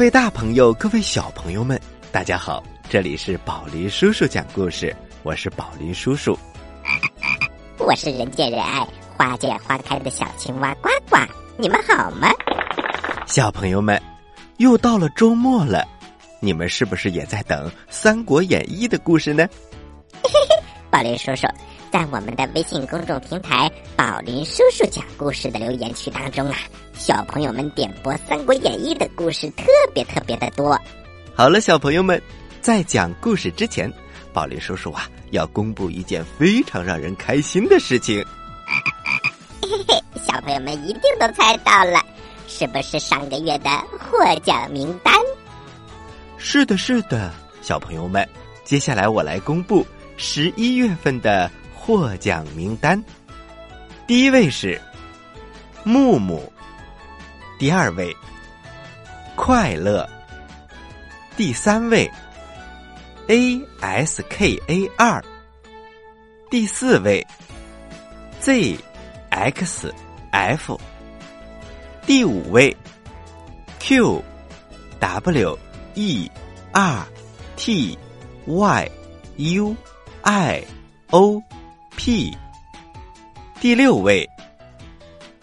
各位大朋友，各位小朋友们，大家好！这里是宝林叔叔讲故事，我是宝林叔叔。我是人见人爱、花见花开的小青蛙呱呱，你们好吗？小朋友们，又到了周末了，你们是不是也在等《三国演义》的故事呢？嘿嘿嘿，宝林叔叔在我们的微信公众平台“宝林叔叔讲故事”的留言区当中啊。小朋友们点播《三国演义》的故事特别特别的多。好了，小朋友们，在讲故事之前，宝林叔叔啊要公布一件非常让人开心的事情。嘿嘿，小朋友们一定都猜到了，是不是上个月的获奖名单？是的，是的，小朋友们，接下来我来公布十一月份的获奖名单。第一位是木木。第二位，快乐。第三位，A S K A 二。第四位，Z X F。第五位，Q W E R T Y U I O P。第六位，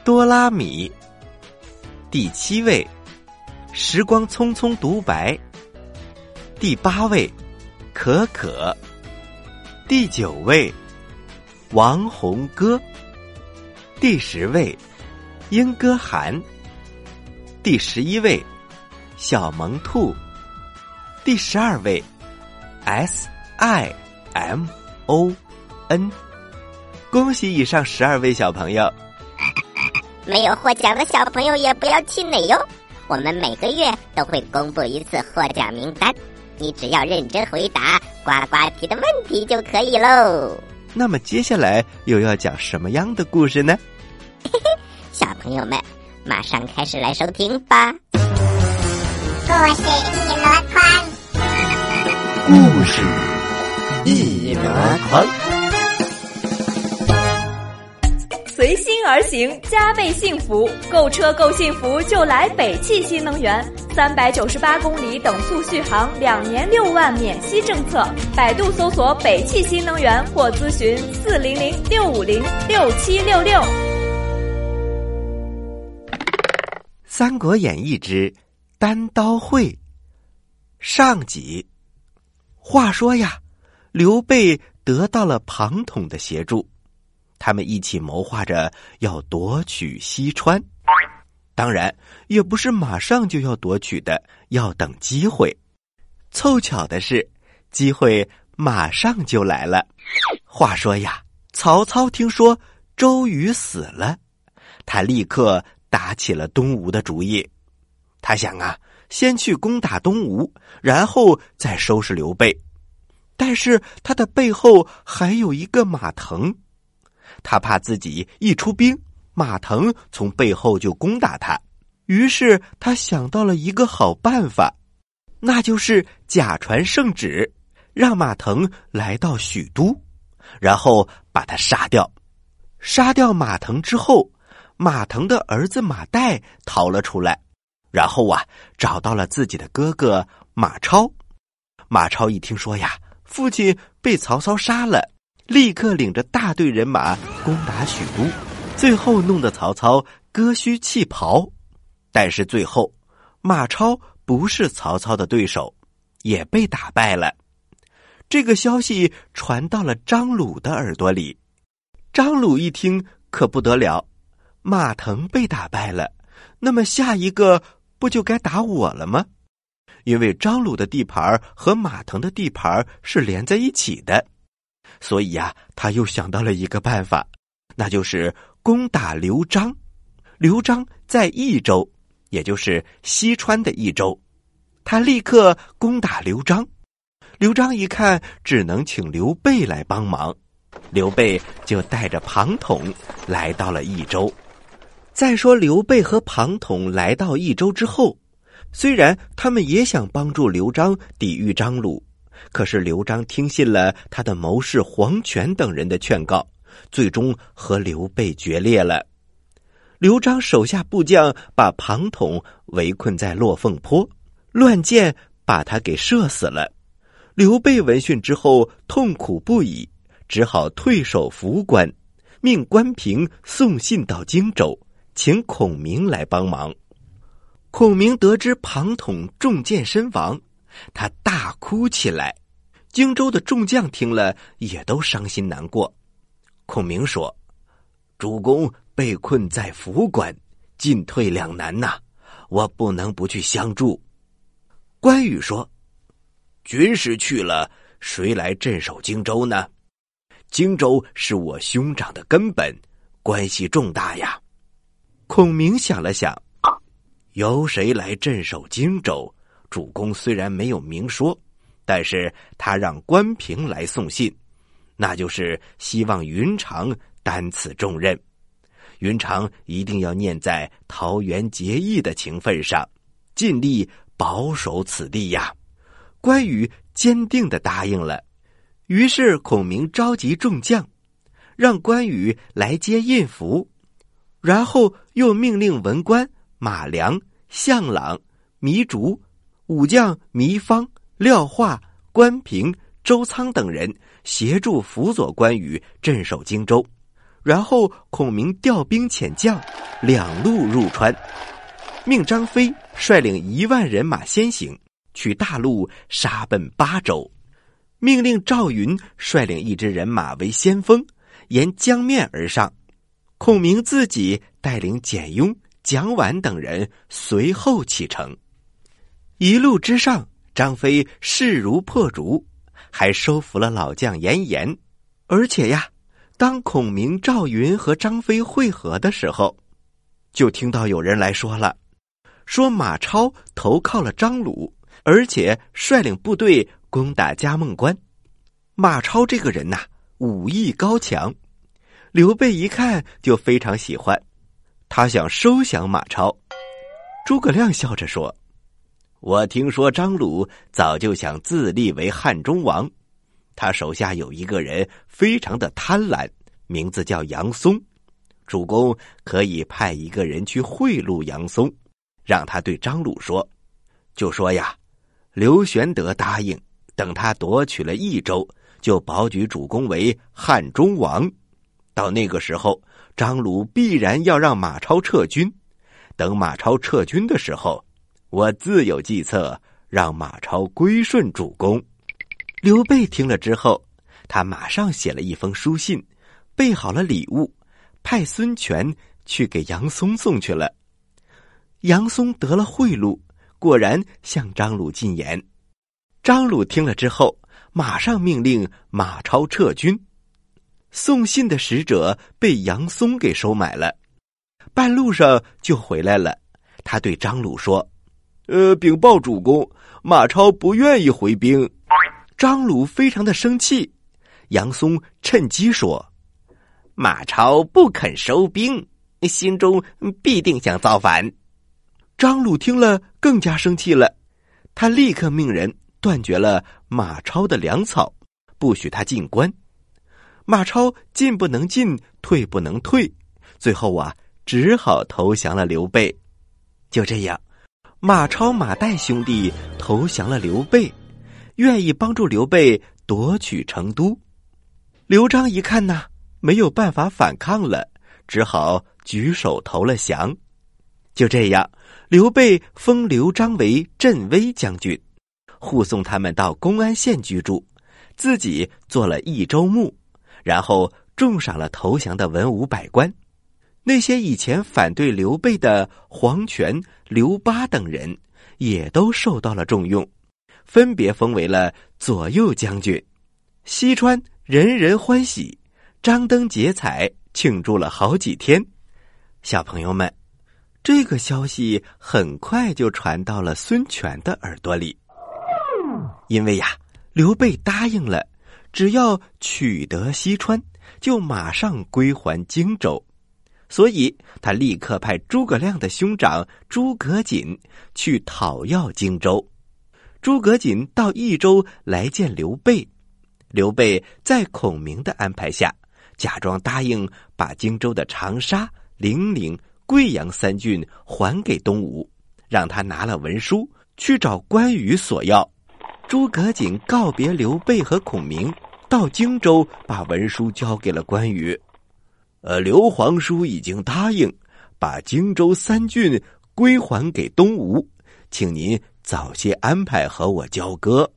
多拉米。第七位，时光匆匆独白。第八位，可可。第九位，王红歌。第十位，英歌寒。第十一位，小萌兔。第十二位，S I M O N。恭喜以上十二位小朋友。没有获奖的小朋友也不要气馁哟，我们每个月都会公布一次获奖名单，你只要认真回答呱呱提的问题就可以喽。那么接下来又要讲什么样的故事呢？嘿嘿，小朋友们，马上开始来收听吧。故事一箩筐，故事一箩筐。随心而行，加倍幸福。购车够幸福，就来北汽新能源。三百九十八公里等速续航，两年六万免息政策。百度搜索“北汽新能源”或咨询四零零六五零六七六六。《三国演义之单刀会》上集。话说呀，刘备得到了庞统的协助。他们一起谋划着要夺取西川，当然也不是马上就要夺取的，要等机会。凑巧的是，机会马上就来了。话说呀，曹操听说周瑜死了，他立刻打起了东吴的主意。他想啊，先去攻打东吴，然后再收拾刘备。但是他的背后还有一个马腾。他怕自己一出兵，马腾从背后就攻打他，于是他想到了一个好办法，那就是假传圣旨，让马腾来到许都，然后把他杀掉。杀掉马腾之后，马腾的儿子马岱逃了出来，然后啊，找到了自己的哥哥马超。马超一听说呀，父亲被曹操杀了。立刻领着大队人马攻打许都，最后弄得曹操割须弃袍。但是最后，马超不是曹操的对手，也被打败了。这个消息传到了张鲁的耳朵里，张鲁一听可不得了，马腾被打败了，那么下一个不就该打我了吗？因为张鲁的地盘和马腾的地盘是连在一起的。所以呀，他又想到了一个办法，那就是攻打刘璋。刘璋在益州，也就是西川的益州，他立刻攻打刘璋。刘璋一看，只能请刘备来帮忙。刘备就带着庞统来到了益州。再说，刘备和庞统来到益州之后，虽然他们也想帮助刘璋抵御张鲁。可是刘璋听信了他的谋士黄权等人的劝告，最终和刘备决裂了。刘璋手下部将把庞统围困在落凤坡，乱箭把他给射死了。刘备闻讯之后痛苦不已，只好退守涪关，命关平送信到荆州，请孔明来帮忙。孔明得知庞统中箭身亡，他大哭起来。荆州的众将听了也都伤心难过。孔明说：“主公被困在府关，进退两难呐，我不能不去相助。”关羽说：“军师去了，谁来镇守荆州呢？荆州是我兄长的根本，关系重大呀。”孔明想了想。由谁来镇守荆州？主公虽然没有明说，但是他让关平来送信，那就是希望云长担此重任。云长一定要念在桃园结义的情分上，尽力保守此地呀。关羽坚定的答应了。于是孔明召集众将，让关羽来接印符，然后又命令文官。马良、向朗、糜竺、武将糜芳、廖化、关平、周仓等人协助辅佐关羽镇守荆州，然后孔明调兵遣将，两路入川，命张飞率领一万人马先行，去大路杀奔巴州，命令赵云率领一支人马为先锋，沿江面而上，孔明自己带领简雍。蒋琬等人随后启程，一路之上，张飞势如破竹，还收服了老将严颜。而且呀，当孔明、赵云和张飞会合的时候，就听到有人来说了，说马超投靠了张鲁，而且率领部队攻打嘉梦关。马超这个人呐，武艺高强，刘备一看就非常喜欢。他想收降马超，诸葛亮笑着说：“我听说张鲁早就想自立为汉中王，他手下有一个人非常的贪婪，名字叫杨松。主公可以派一个人去贿赂杨松，让他对张鲁说，就说呀，刘玄德答应，等他夺取了益州，就保举主公为汉中王。到那个时候。”张鲁必然要让马超撤军，等马超撤军的时候，我自有计策，让马超归顺主公。刘备听了之后，他马上写了一封书信，备好了礼物，派孙权去给杨松送去了。杨松得了贿赂，果然向张鲁进言。张鲁听了之后，马上命令马超撤军。送信的使者被杨松给收买了，半路上就回来了。他对张鲁说：“呃，禀报主公，马超不愿意回兵。”张鲁非常的生气。杨松趁机说：“马超不肯收兵，心中必定想造反。”张鲁听了更加生气了，他立刻命人断绝了马超的粮草，不许他进关。马超进不能进，退不能退，最后啊，只好投降了刘备。就这样，马超、马岱兄弟投降了刘备，愿意帮助刘备夺取成都。刘璋一看呐，没有办法反抗了，只好举手投了降。就这样，刘备封刘璋为镇威将军，护送他们到公安县居住，自己做了益州牧。然后重赏了投降的文武百官，那些以前反对刘备的黄权、刘巴等人，也都受到了重用，分别封为了左右将军。西川人人欢喜，张灯结彩庆祝了好几天。小朋友们，这个消息很快就传到了孙权的耳朵里，因为呀，刘备答应了。只要取得西川，就马上归还荆州，所以他立刻派诸葛亮的兄长诸葛瑾去讨要荆州。诸葛瑾到益州来见刘备，刘备在孔明的安排下，假装答应把荆州的长沙、零陵、贵阳三郡还给东吴，让他拿了文书，去找关羽索要。诸葛瑾告别刘备和孔明，到荆州把文书交给了关羽。呃，刘皇叔已经答应把荆州三郡归还给东吴，请您早些安排和我交割。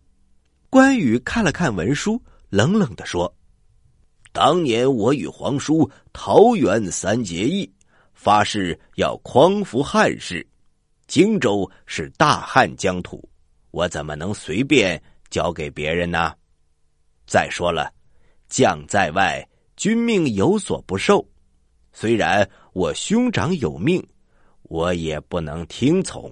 关羽看了看文书，冷冷的说：“当年我与皇叔桃园三结义，发誓要匡扶汉室，荆州是大汉疆土。”我怎么能随便交给别人呢？再说了，将在外，君命有所不受。虽然我兄长有命，我也不能听从。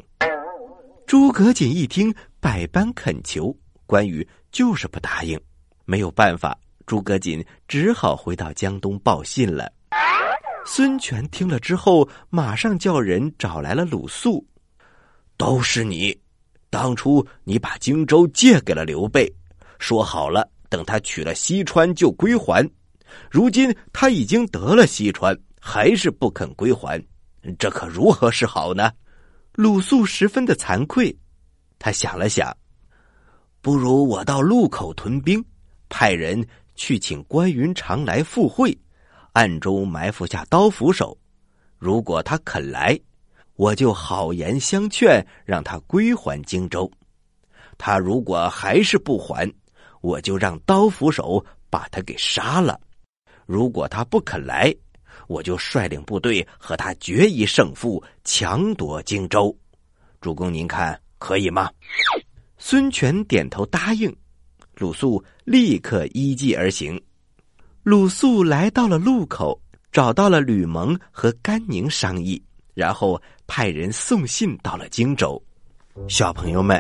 诸葛瑾一听，百般恳求，关羽就是不答应。没有办法，诸葛瑾只好回到江东报信了。孙权听了之后，马上叫人找来了鲁肃，都是你。当初你把荆州借给了刘备，说好了等他取了西川就归还。如今他已经得了西川，还是不肯归还，这可如何是好呢？鲁肃十分的惭愧，他想了想，不如我到路口屯兵，派人去请关云长来赴会，暗中埋伏下刀斧手。如果他肯来。我就好言相劝，让他归还荆州。他如果还是不还，我就让刀斧手把他给杀了。如果他不肯来，我就率领部队和他决一胜负，强夺荆州。主公，您看可以吗？孙权点头答应。鲁肃立刻依计而行。鲁肃来到了路口，找到了吕蒙和甘宁商议。然后派人送信到了荆州，小朋友们，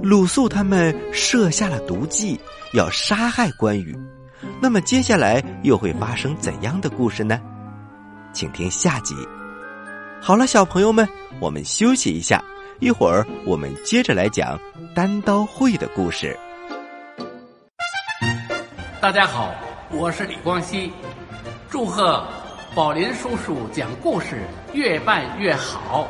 鲁肃他们设下了毒计，要杀害关羽。那么接下来又会发生怎样的故事呢？请听下集。好了，小朋友们，我们休息一下，一会儿我们接着来讲单刀会的故事。大家好，我是李光羲，祝贺。宝林叔叔讲故事越办越好。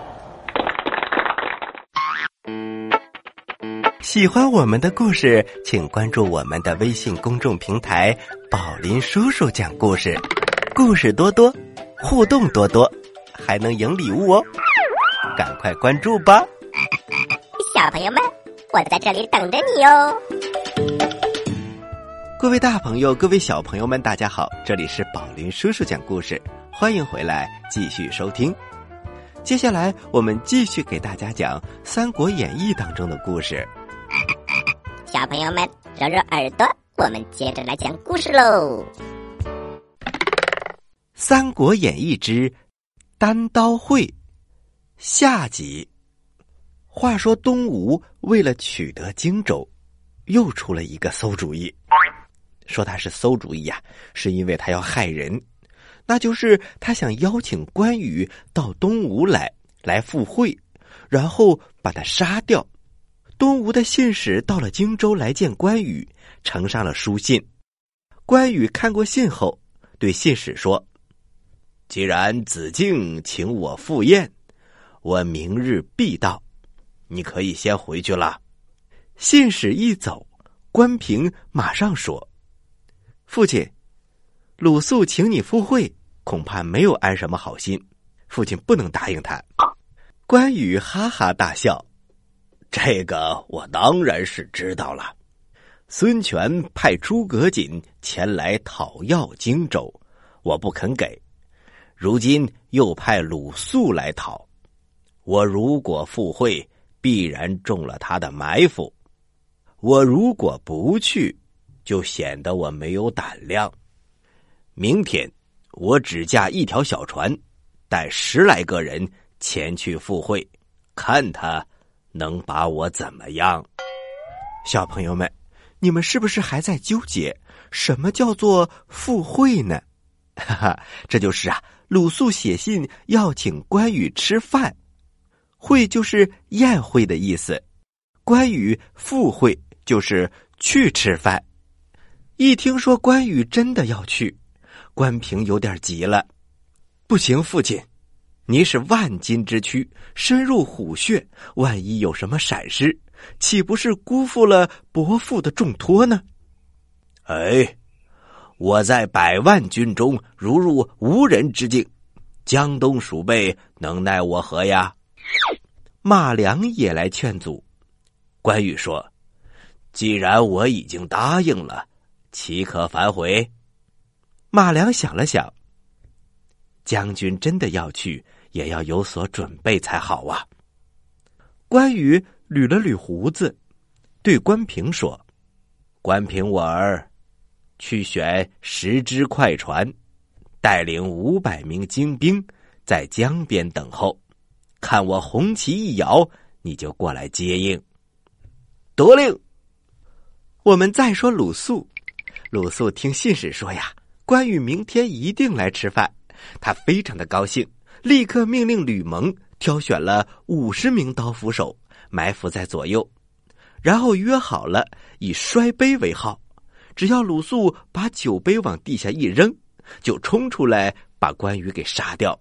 喜欢我们的故事，请关注我们的微信公众平台“宝林叔叔讲故事”，故事多多，互动多多，还能赢礼物哦！赶快关注吧，小朋友们，我在这里等着你哦。各位大朋友，各位小朋友们，大家好！这里是宝林叔叔讲故事，欢迎回来继续收听。接下来我们继续给大家讲《三国演义》当中的故事。小朋友们，揉揉耳朵，我们接着来讲故事喽。《三国演义之单刀会》下集。话说东吴为了取得荆州，又出了一个馊主意。说他是馊主意呀，是因为他要害人，那就是他想邀请关羽到东吴来，来赴会，然后把他杀掉。东吴的信使到了荆州来见关羽，呈上了书信。关羽看过信后，对信使说：“既然子敬请我赴宴，我明日必到，你可以先回去了。”信使一走，关平马上说。父亲，鲁肃请你赴会，恐怕没有安什么好心，父亲不能答应他。关羽哈哈大笑：“这个我当然是知道了。孙权派诸葛瑾前来讨要荆州，我不肯给。如今又派鲁肃来讨，我如果赴会，必然中了他的埋伏。我如果不去。”就显得我没有胆量。明天我只驾一条小船，带十来个人前去赴会，看他能把我怎么样。小朋友们，你们是不是还在纠结什么叫做赴会呢？哈哈，这就是啊，鲁肃写信要请关羽吃饭，会就是宴会的意思，关羽赴会就是去吃饭。一听说关羽真的要去，关平有点急了。不行，父亲，你是万金之躯，深入虎穴，万一有什么闪失，岂不是辜负了伯父的重托呢？哎，我在百万军中如入无人之境，江东鼠辈能奈我何呀？马良也来劝阻。关羽说：“既然我已经答应了，岂可反悔？”马良想了想，将军真的要去，也要有所准备才好啊。关羽捋了捋胡子，对关平说：“关平我儿。”去选十只快船，带领五百名精兵在江边等候，看我红旗一摇，你就过来接应。得令。我们再说鲁肃，鲁肃听信使说呀，关羽明天一定来吃饭，他非常的高兴，立刻命令吕蒙挑选了五十名刀斧手埋伏在左右，然后约好了以摔杯为号。只要鲁肃把酒杯往地下一扔，就冲出来把关羽给杀掉。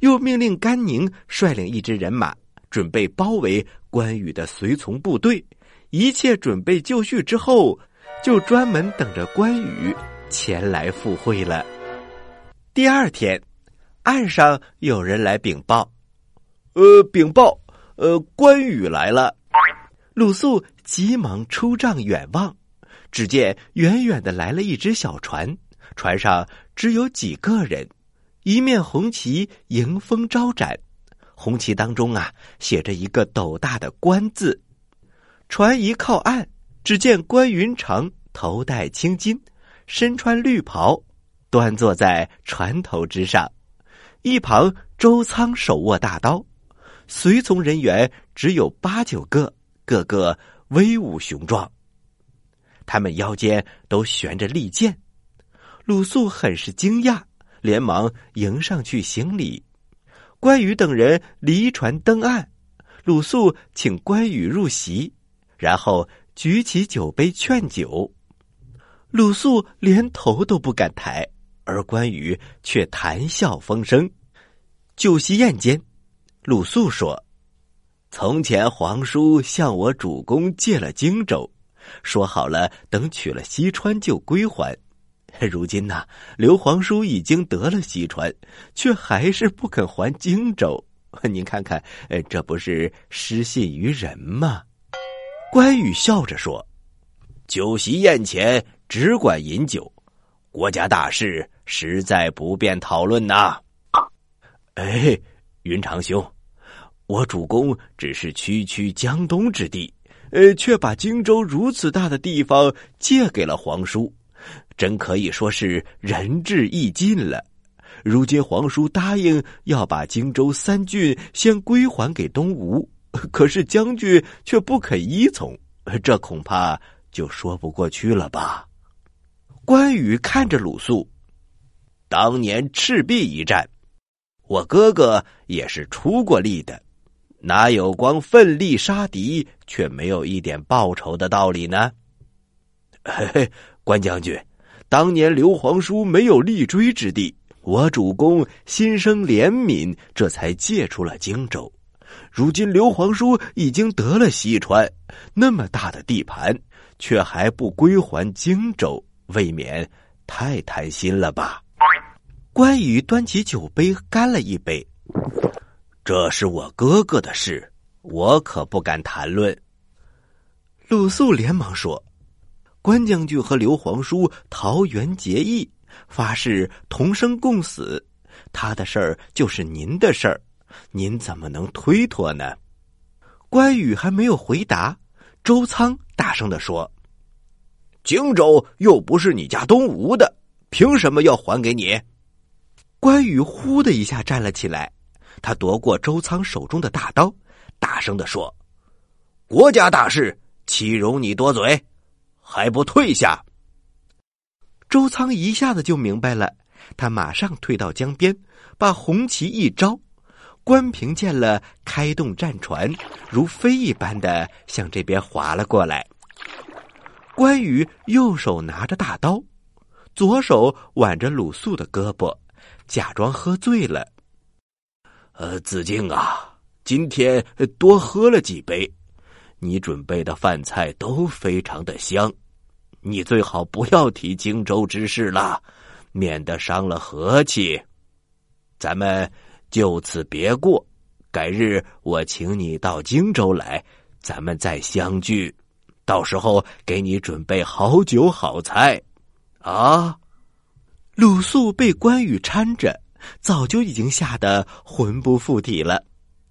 又命令甘宁率领一支人马，准备包围关羽的随从部队。一切准备就绪之后，就专门等着关羽前来赴会了。第二天，岸上有人来禀报：“呃，禀报，呃，关羽来了。”鲁肃急忙出帐远望。只见远远的来了一只小船，船上只有几个人，一面红旗迎风招展，红旗当中啊写着一个斗大的“关”字。船一靠岸，只见关云长头戴青巾，身穿绿袍，端坐在船头之上，一旁周仓手握大刀，随从人员只有八九个，个个威武雄壮。他们腰间都悬着利剑，鲁肃很是惊讶，连忙迎上去行礼。关羽等人离船登岸，鲁肃请关羽入席，然后举起酒杯劝酒。鲁肃连头都不敢抬，而关羽却谈笑风生。酒席宴间，鲁肃说：“从前皇叔向我主公借了荆州。”说好了，等取了西川就归还。如今呢，刘皇叔已经得了西川，却还是不肯还荆州。您看看，这不是失信于人吗？关羽笑着说：“酒席宴前只管饮酒，国家大事实在不便讨论呐。”哎，云长兄，我主公只是区区江东之地。呃，却把荆州如此大的地方借给了皇叔，真可以说是仁至义尽了。如今皇叔答应要把荆州三郡先归还给东吴，可是将军却不肯依从，这恐怕就说不过去了吧？关羽看着鲁肃，当年赤壁一战，我哥哥也是出过力的。哪有光奋力杀敌却没有一点报酬的道理呢？嘿嘿，关将军，当年刘皇叔没有立锥之地，我主公心生怜悯，这才借出了荆州。如今刘皇叔已经得了西川，那么大的地盘，却还不归还荆州，未免太贪心了吧？关羽端起酒杯干了一杯。这是我哥哥的事，我可不敢谈论。鲁肃连忙说：“关将军和刘皇叔桃园结义，发誓同生共死，他的事儿就是您的事儿，您怎么能推脱呢？”关羽还没有回答，周仓大声的说：“荆州又不是你家东吴的，凭什么要还给你？”关羽呼的一下站了起来。他夺过周仓手中的大刀，大声的说：“国家大事，岂容你多嘴？还不退下！”周仓一下子就明白了，他马上退到江边，把红旗一招。关平见了，开动战船，如飞一般的向这边划了过来。关羽右手拿着大刀，左手挽着鲁肃的胳膊，假装喝醉了。呃，子敬啊，今天多喝了几杯，你准备的饭菜都非常的香，你最好不要提荆州之事了，免得伤了和气。咱们就此别过，改日我请你到荆州来，咱们再相聚，到时候给你准备好酒好菜，啊。鲁肃被关羽搀着，早就已经吓得魂不附体了，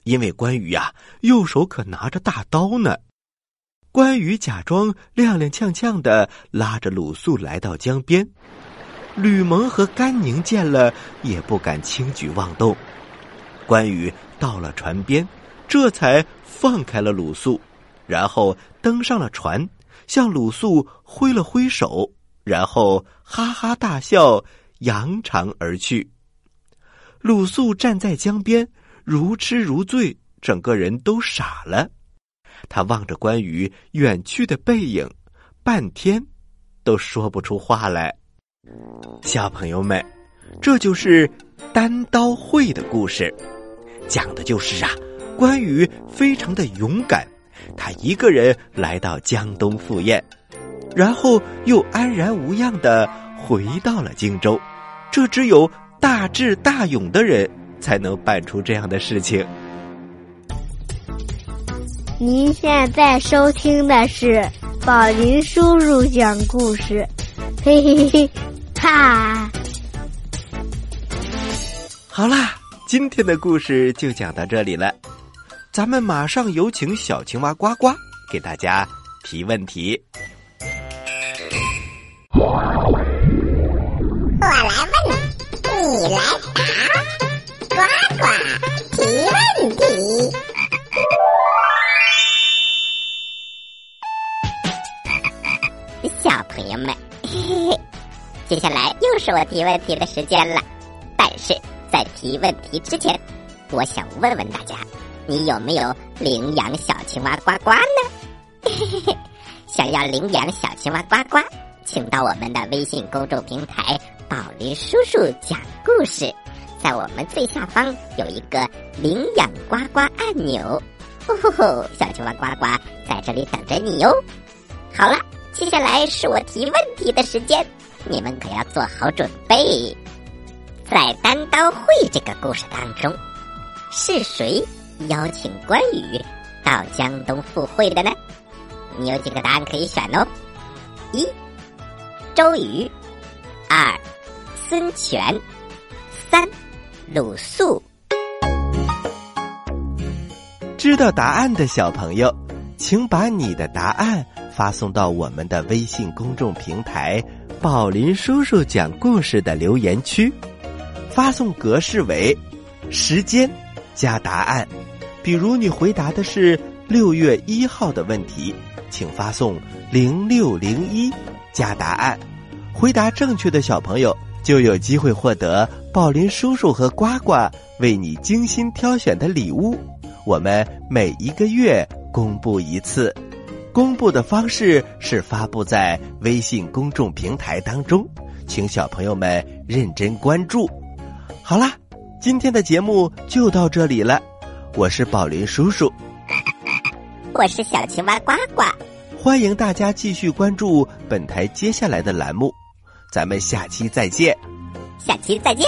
因为关羽呀，右手可拿着大刀呢。关羽假装踉踉跄跄的拉着鲁肃来到江边，吕蒙和甘宁见了也不敢轻举妄动。关羽到了船边，这才放开了鲁肃，然后登上了船，向鲁肃挥了挥手，然后哈哈大笑。扬长而去。鲁肃站在江边，如痴如醉，整个人都傻了。他望着关羽远去的背影，半天都说不出话来。小朋友们，这就是单刀会的故事，讲的就是啊，关羽非常的勇敢，他一个人来到江东赴宴，然后又安然无恙的回到了荆州。这只有大智大勇的人才能办出这样的事情。您现在收听的是宝林叔叔讲故事，嘿嘿嘿，哈！好啦，今天的故事就讲到这里了，咱们马上有请小青蛙呱呱给大家提问题。我来问，你来答，呱呱提问题。小朋友们，嘿嘿嘿，接下来又是我提问题的时间了。但是在提问题之前，我想问问大家，你有没有领养小青蛙呱呱呢？嘿嘿嘿，想要领养小青蛙呱呱，请到我们的微信公众平台。宝林叔叔讲故事，在我们最下方有一个领养呱呱按钮，吼吼吼！小青蛙呱呱在这里等着你哟。好了，接下来是我提问题的时间，你们可要做好准备。在单刀会这个故事当中，是谁邀请关羽到江东赴会的呢？你有几个答案可以选哦：一、周瑜；二。孙权，三，鲁肃。知道答案的小朋友，请把你的答案发送到我们的微信公众平台“宝林叔叔讲故事”的留言区，发送格式为时间加答案。比如你回答的是六月一号的问题，请发送零六零一加答案。回答正确的小朋友。就有机会获得宝林叔叔和呱呱为你精心挑选的礼物。我们每一个月公布一次，公布的方式是发布在微信公众平台当中，请小朋友们认真关注。好啦，今天的节目就到这里了。我是宝林叔叔，我是小青蛙呱呱，欢迎大家继续关注本台接下来的栏目。咱们下期再见，下期再见。